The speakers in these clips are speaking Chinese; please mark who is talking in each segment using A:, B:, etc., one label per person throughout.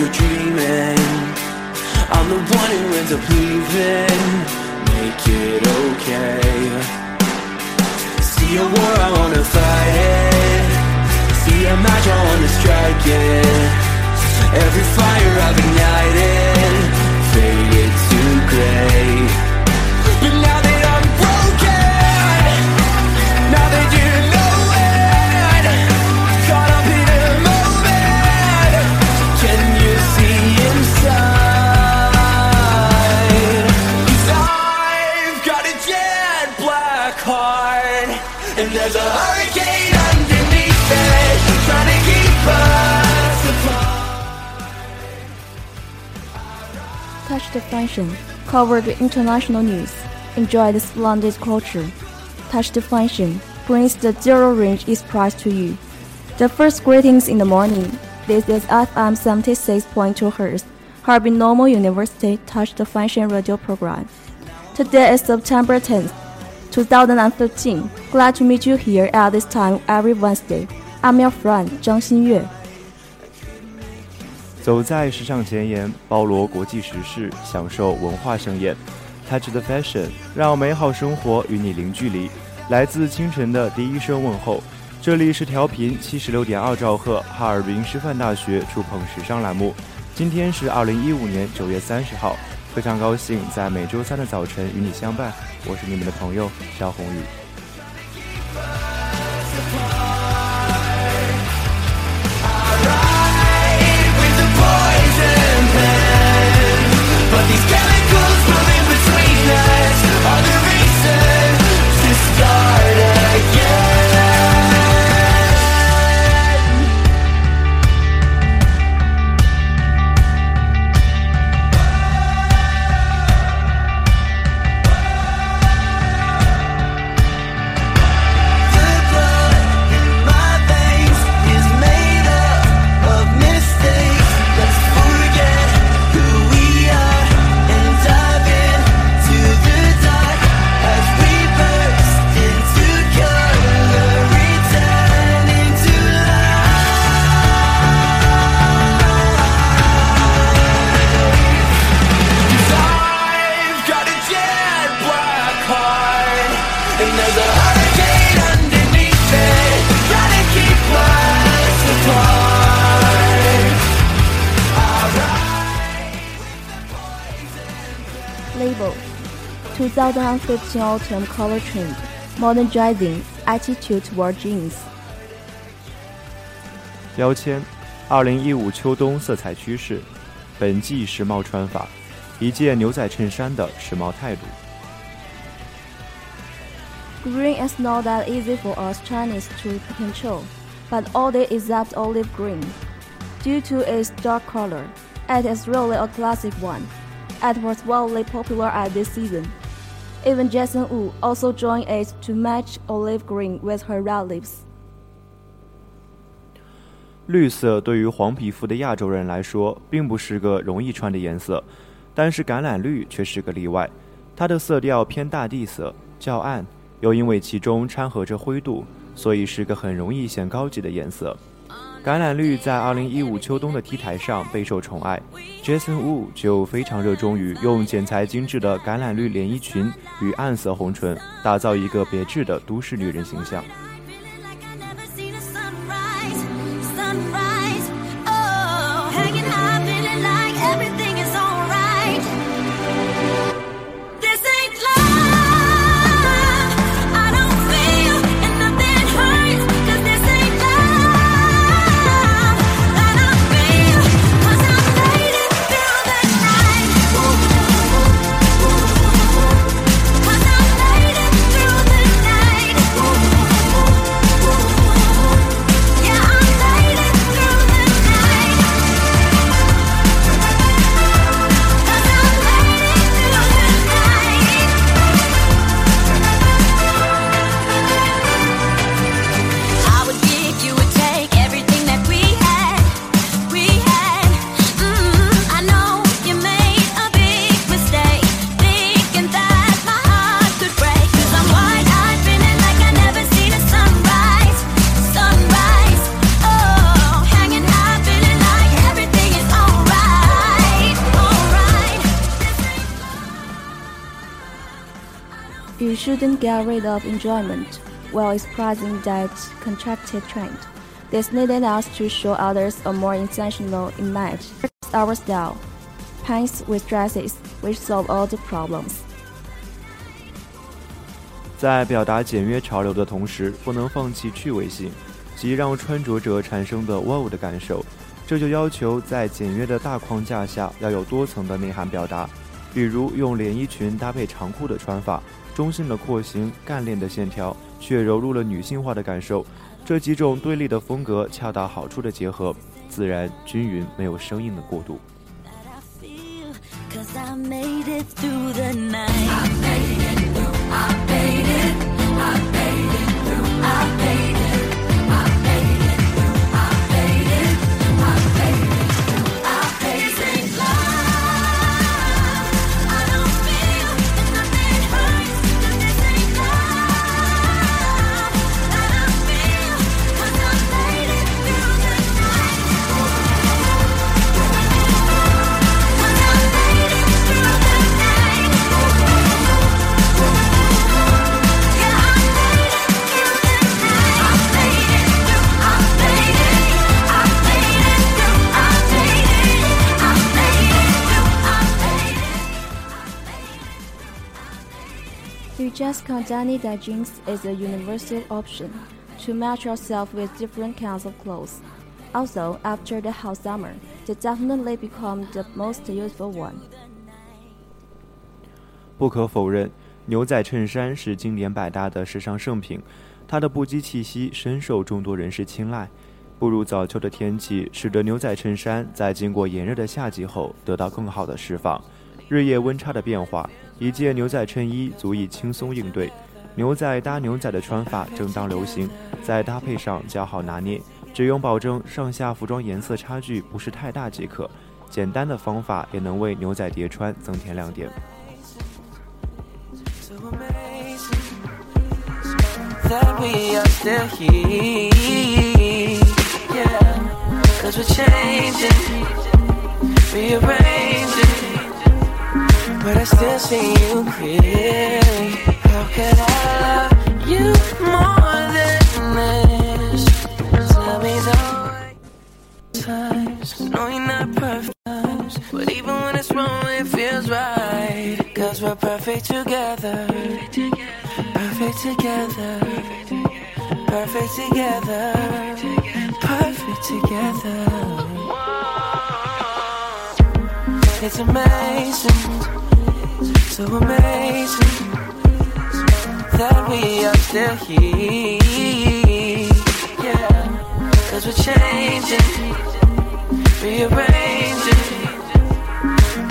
A: Or dreaming. I'm the one who ends up leaving. Make it okay. See a war, I wanna fight it See a match, I wanna strike it Every fire I've ignited. Faded to gray
B: the function covered international news. Enjoy the splendid culture. Touch the function brings the zero range express to you. The first greetings in the morning. This is FM 76.2 Hz, Harbin Normal University Touch the Function radio program. Today is September 10th, 2015. Glad to meet you here at this time every Wednesday. I'm your friend Zhang Xinyue.
C: 走在时尚前沿，包罗国际时事，享受文化盛宴。Touch the fashion，让美好生活与你零距离。来自清晨的第一声问候，这里是调频七十六点二兆赫，哈尔滨师范大学触碰时尚栏目。今天是二零一五年九月三十号。非常高兴在每周三的早晨与你相伴，我是你们的朋友肖宏宇。
B: 2015 Autumn Color Trend Modernizing Attitude Toward Jeans
C: 标签二零一五秋冬色彩趋势，本季时髦穿法，一件牛仔衬衫的时髦态度。
B: Green is not that easy for us Chinese to control, but all they except olive green. Due to its dark color, it is really a classic one. and was wildly popular at this season. Even Jason Wu also joined it to match olive green with her red lips.
C: 绿色对于黄皮肤的亚洲人来说，并不是个容易穿的颜色，但是橄榄绿却是个例外。它的色调偏大地色，较暗，又因为其中掺和着灰度，所以是个很容易显高级的颜色。橄榄绿在2015秋冬的 T 台上备受宠爱，Jason Wu 就非常热衷于用剪裁精致的橄榄绿连衣裙与暗色红唇，打造一个别致的都市女人形象。
B: shouldn't get rid of enjoyment while expressing that contracted trend. This needed us to show others a more intentional image. Our style, pants with dresses, which solve all the problems.
C: 在表达简约潮流的同时，不能放弃趣味性，即让穿着者产生的 wow 的感受。这就要求在简约的大框架下要有多层的内涵表达，比如用连衣裙搭配长裤的穿法， 中性的廓形、干练的线条，却融入了女性化的感受。这几种对立的风格恰到好处的结合，自然均匀，没有生硬的过渡。
B: Just Kandani that jeans is a universal option to match yourself with different kinds of clothes. Also, after the hot summer, they definitely become the most useful one.
C: 不可否认，牛仔衬衫是经典百搭的时尚圣品，它的不羁气息深受众多人士青睐。步入早秋的天气，使得牛仔衬衫在经过炎热的夏季后得到更好的释放。 日夜温差的变化，一件牛仔衬衣足以轻松应对。牛仔搭牛仔的穿法正当流行，在搭配上较好拿捏，只用保证上下服装颜色差距不是太大即可。简单的方法也能为牛仔叠穿增添亮点。
D: But I still see you clearly. How could I love you more than this? Tell me the times. No, you're not perfect, but even when it's wrong, it feels right. Cause we're perfect together. Perfect together. Perfect together. Perfect together. It's amazing so amazing that we are still here. Cause we're changing, rearranging,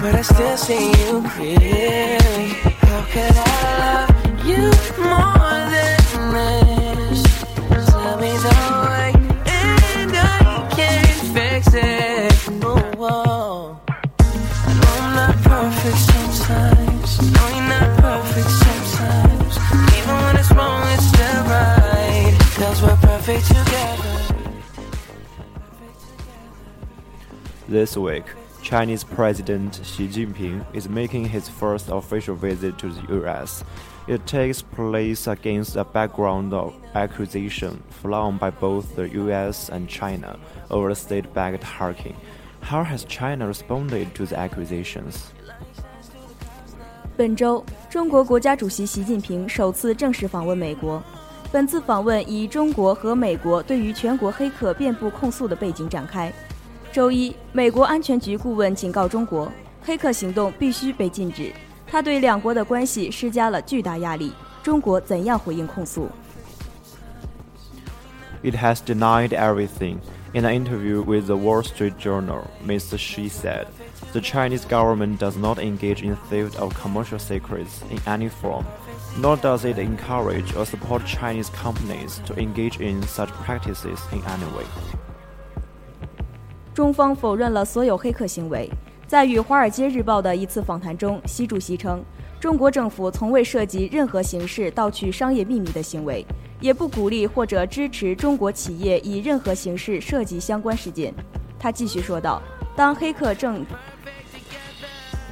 D: but I still see you clearly. How could I love you more This
C: week, Chinese President Xi Jinping is making his first official visit to the US. It takes place against a background of accusation flung by both the US and China over state backed hacking. How has China responded to the accusations?
B: 本周，中国国家主席习近平首次正式访问美国。本次访问以中国和美国对于全国黑客遍布控诉的背景展开。 周一，美国安全局顾问警告中国，黑客行动必须被禁止。他对两国的关系施加了巨大压力。中国怎样回应控诉？
C: It has denied everything. In an interview with the Wall Street Journal, Mr. Xi said, The Chinese government does not engage in theft of commercial secrets in any form, nor does it encourage or support Chinese companies to engage in such practices in any way.
B: 中方否认了所有黑客行为。在与《华尔街日报》的一次访谈中，习主席称，中国政府从未涉及任何形式盗取商业秘密的行为，也不鼓励或者支持中国企业以任何形式涉及相关事件。他继续说道：“当黑客正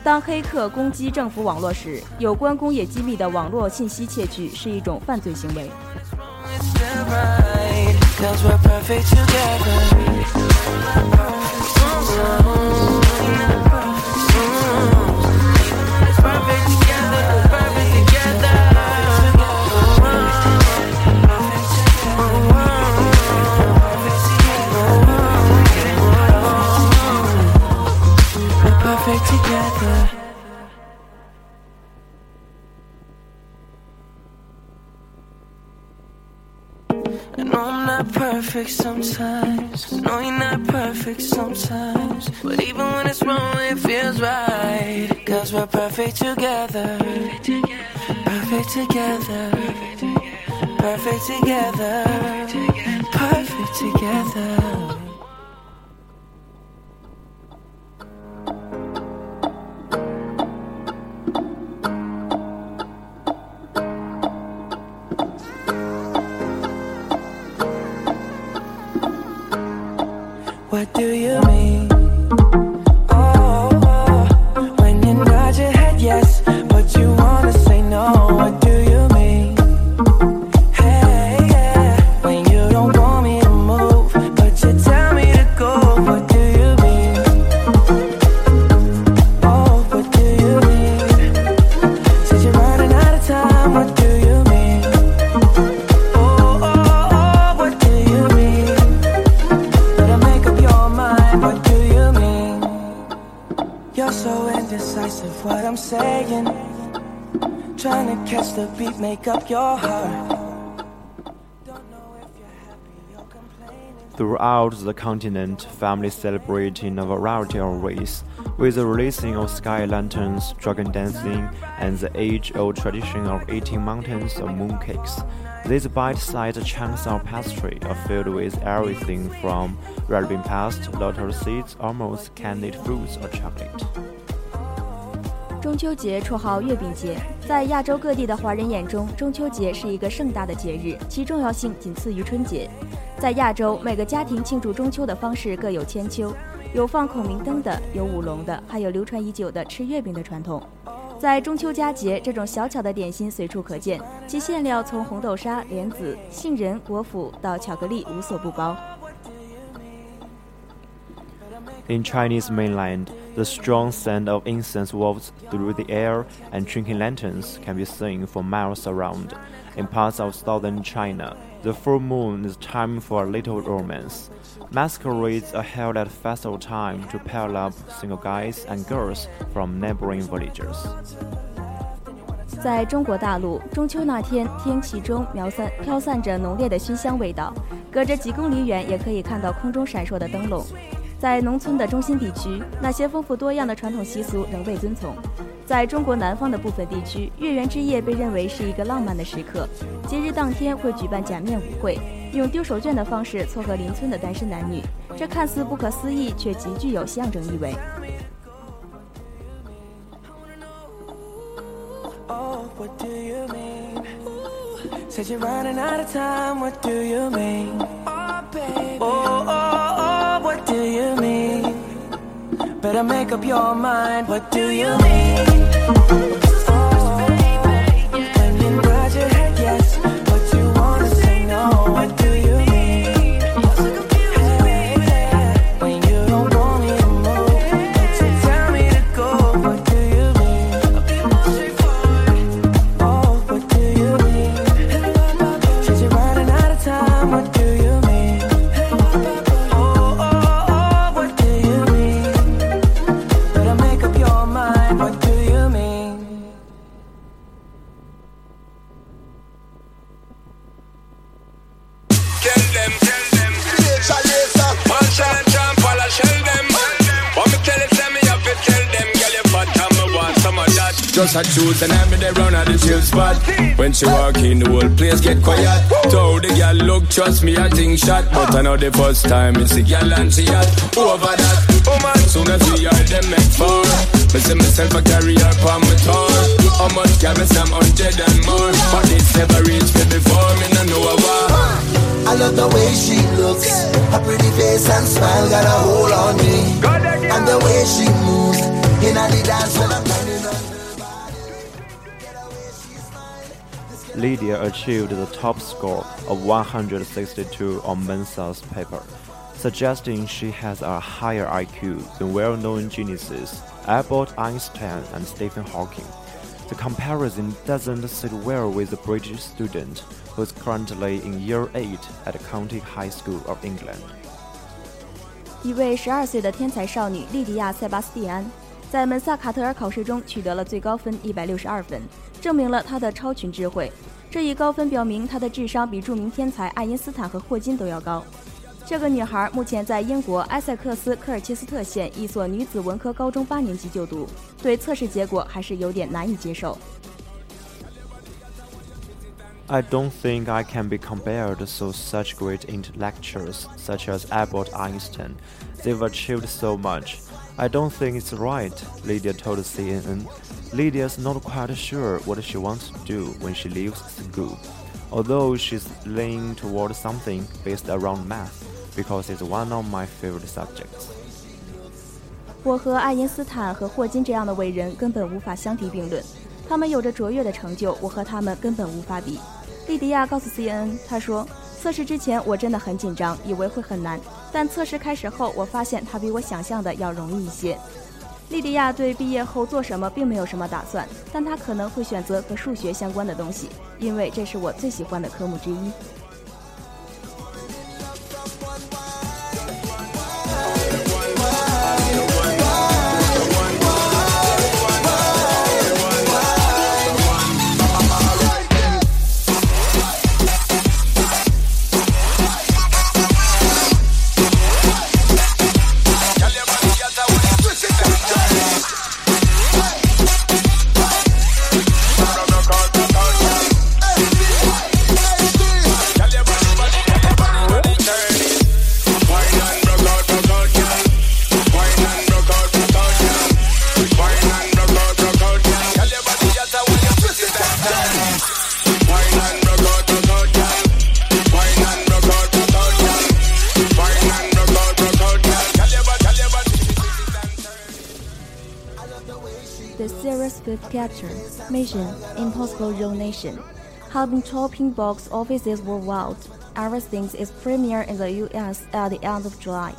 B: 当黑客攻击政府网络时，有关工业机密的网络信息窃取是一种犯罪行为。”
D: Sometimes perfect sometimes. Know you're not perfect sometimes. But even when it's wrong, it feels right. Cause we're perfect together. Perfect together. Perfect together. Perfect together. What nod your head yes, but you wanna say no.
C: Throughout the continent, families celebrating a variety of ways, with the releasing of sky lanterns, dragon dancing, and the age-old tradition of eating mountains of mooncakes. These bite-sized chunks of pastry are filled with everything from red bean paste, lotus seeds, almost candied fruits or chocolate.
B: 中秋节绰号月饼节，在亚洲各地的华人眼中，中秋节是一个盛大的节日，其重要性仅次于春节。 在亚洲，每个家庭庆祝中秋的方式各有千秋，有放孔明灯的，有舞龙的，还有流传已久的吃月饼的传统。在中秋佳节，这种小巧的点心随处可见，其馅料从红豆沙、莲子、杏仁、果脯到巧克力无所不包。
C: In Chinese mainland, the strong scent of incense wafts through the air, and twinkling lanterns can be seen for miles around. In parts of southern China, the full moon is time for a little romance. Masquerades are held at festival time to pair up single guys and girls from neighboring villages.
B: 在中国大陆，中秋那天，天气中飘散飘散着浓烈的熏香味道，隔着几公里远也可以看到空中闪烁的灯笼。在农村的中心地区，那些丰富多样的传统习俗仍被遵从。在中国南方的部分地区，月圆之夜被认为是一个浪漫的时刻，节日当天会举办假面舞会，用丢手绢的方式撮合邻村的单身男女。这看似不可思议，却极具有象征意味。
D: Better make up your mind, what do you mean?
E: Trust me, I think shot. But I know the first time it's a girl and she hot. Over that, oh man, soon as we are them make four. Me see myself a carry her on my tour. How much can me some hundred and more? But this never reached me before, me no know a war.
F: I love the way she looks. Her pretty face and smile got a hold on me. And the way she moves in the dance
C: Lydia achieved the top score of 162 on Mensa's paper, suggesting she has a higher IQ than well-known geniuses Albert Einstein and Stephen Hawking. The comparison doesn't sit well with the British student who is currently in year 8 at the County High School of England.
B: 一位十二岁的天才少女莉迪亚·塞巴斯蒂安， 在门萨卡特尔考试中取得了最高分一百六十二分，证明了她的超群智慧。这一高分表明她的智商比著名天才爱因斯坦和霍金都要高。这个女孩目前在英国埃塞克斯科尔切斯特县一所女子文科高中八年级就读，对测试结果还是有点难以接受。
C: I don't think I can be compared to such great intellectuals such as Albert Einstein. They've achieved so much. I don't think it's right, Lydia told CNN. Lydia's not quite sure what she wants to do when she leaves school, although she's leaning toward something based around math because it's one of my favorite subjects.
B: 我和爱因斯坦和霍金这样的伟人根本无法相提并论，他们有着卓越的成就，我和他们根本无法比。莉迪亚告诉 CNN，她说：“ 测试之前我真的很紧张，以为会很难，但测试开始后，我发现它比我想象的要容易一些。”莉迪亚对毕业后做什么并没有什么打算，但她可能会选择和数学相关的东西，因为这是我最喜欢的科目之一。mission, impossible real nation, have been topping box offices worldwide ever since its premiere in the US at the end of July.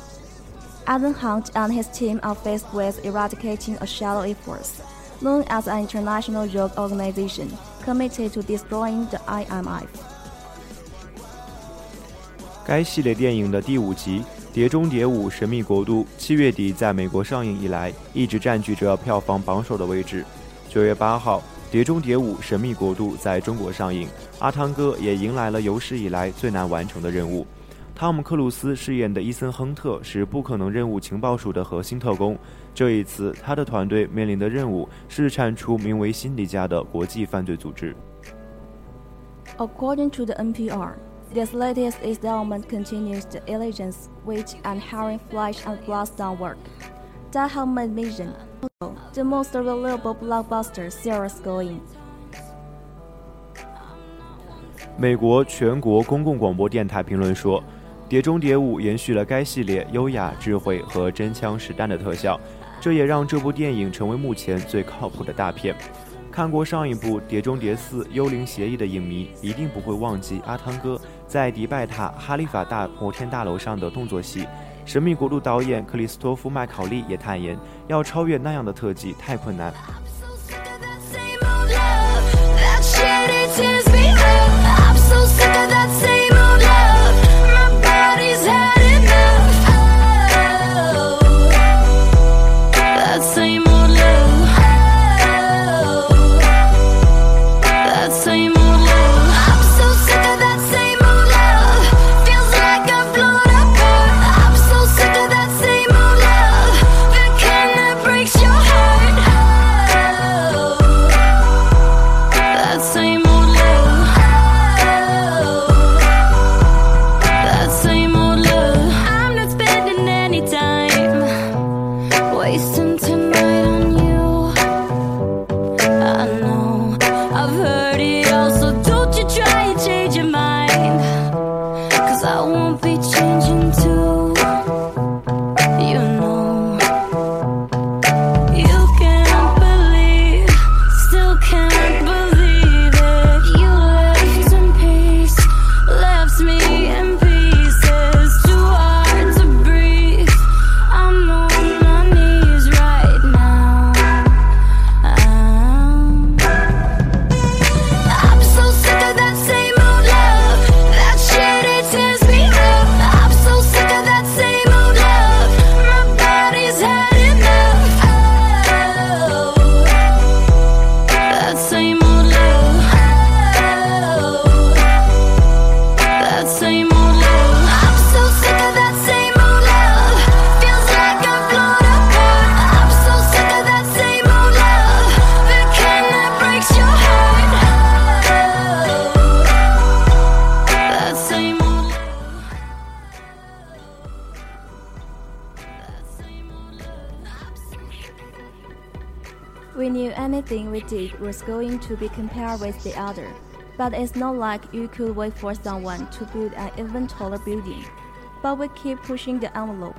B: Ethan Hunt and his team are faced with eradicating a shadowy force, known as an international drug organization committed to destroying the IMF.
C: 该系列电影的第五集《碟中谍五：神秘国度》七月底在美国上映以来，一直占据着票房榜首的位置。九月八号，《 碟中谍五：神秘国度》在中国上映，阿汤哥也迎来了有史以来最难完成的任务。汤姆·克鲁斯饰演的伊森·亨特是不可能任务情报署的核心特工。这一次，他的团队面临的任务是铲除名为“辛迪加”的国际犯罪组织。
B: According to the NPR, this latest installment continues the intelligence, witch, and hiring flash and blast-down work that have made Mission the most reliable blockbuster series going.
C: 美国全国公共广播电台评论说。《碟中谍五》延续了该系列优雅、智慧和真枪实弹的特效，这也让这部电影成为目前最靠谱的大片。看过上一部《碟中谍四：幽灵协议》的影迷一定不会忘记阿汤哥在迪拜塔哈利法大摩天大楼上的动作戏。《神秘国度》导演克里斯托夫·麦考利也坦言，要超越那样的特技太困难。
B: was going to be compared with the other. But it's not like you could wait for someone to build an even taller building. But we keep pushing the envelope.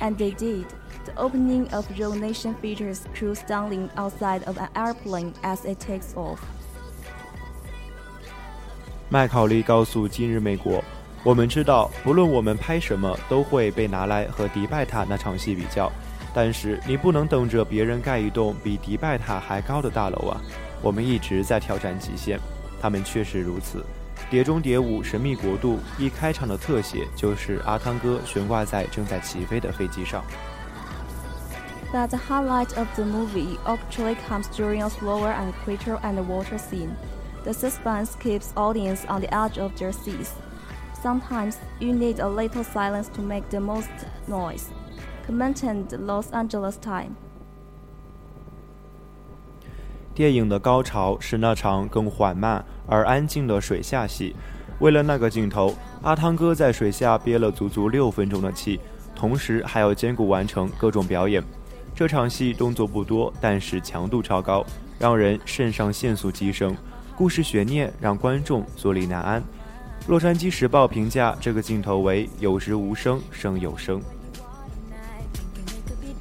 B: And they did. The opening of Rogue Nation features crew standing outside of an airplane as it takes off.
C: 麦考利告诉《今日美国》：“我们知道，不论我们拍什么，都会被拿来和迪拜塔那场戏比较。 但是你不能等着别人盖一栋比迪拜塔还高的大楼啊！我们一直在挑战极限，他们确实如此。《碟中谍五：神秘国度》一开场的特写就是阿汤哥悬挂在正在起飞的飞机上。
B: But the highlight of the movie actually comes during a slower and quieter underwater scene. The suspense keeps audience on the edge of their seats. Sometimes you need a little silence to make the most noise. Commented Los Angeles time。
C: 电影的高潮是那场更缓慢而安静的水下戏。为了那个镜头，阿汤哥在水下憋了足足六分钟的气，同时还要兼顾完成各种表演。这场戏动作不多，但是强度超高，让人肾上腺素激升。故事悬念让观众坐立难安。洛杉矶时报评价这个镜头为“有时无声胜有声”。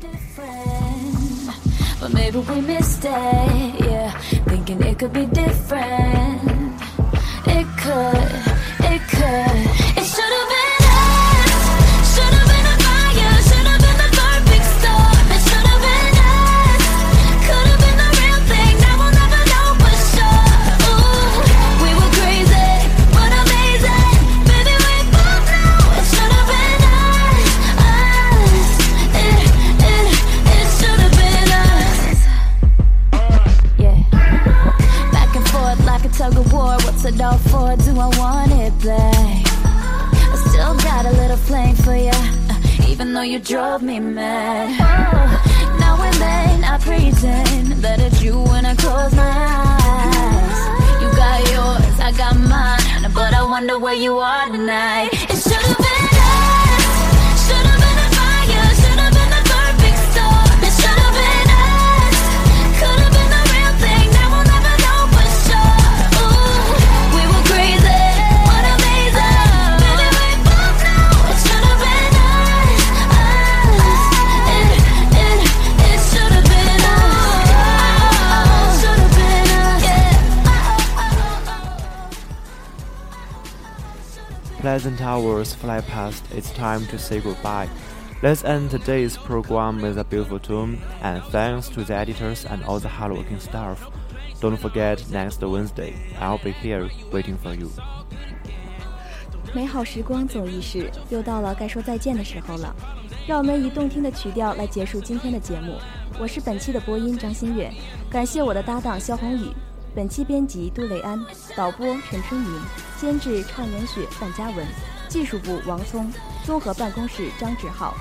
G: Different, but maybe we missed it, yeah. Thinking it could be different. It could, it could.
H: You drove me mad. Oh, now and then I pretend that it's you when I close my eyes. You got yours, I got mine, but I wonder where you are tonight. It should've been
C: Pleasant hours fly past, it's time to say goodbye. Let's end today's program with a beautiful tune, and thanks to the editors and all the hardworking staff. Don't forget, next Wednesday, I'll be here waiting for you.
G: 美好时光总易逝，又到了该说再见的时候了。让我们以动听的曲调来结束今天的节目。我是本期的播音张馨月，感谢我的搭档肖宏宇。 本期编辑杜雷安，导播陈春云，监制畅言雪、范嘉文，技术部王聪，综合办公室张志浩。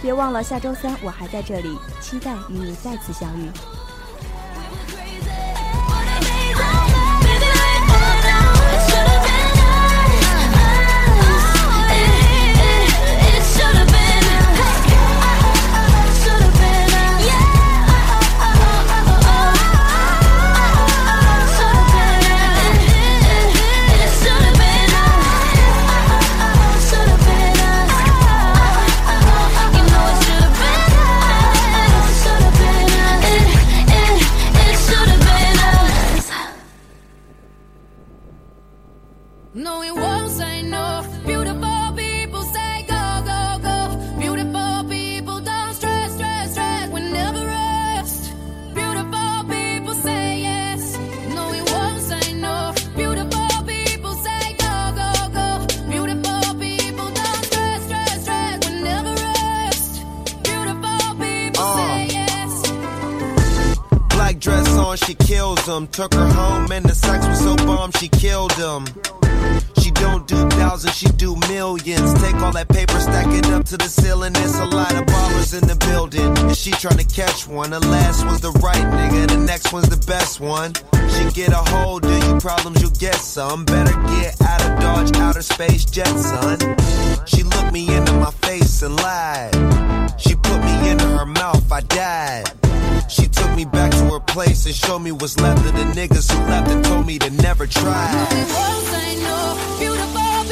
G: 别忘了下周三我还在这里，期待与你再次相遇。
I: Took her home and the sex was so bomb, she killed him. She don't do thousands, she do millions. Take all that paper, stack it up to the ceiling. There's a lot of ballers in the building. And she tryna catch one. The last one's the right nigga, the next one's the best one. She get a hold of you problems, you'll get some. Better get out of Dodge, outer space jet, son. She looked me into my face and lied. She put me into her mouth, I died. She took me back to her place and showed me what's left of the niggas who left and told me to never try.
H: Won't say no. Beautiful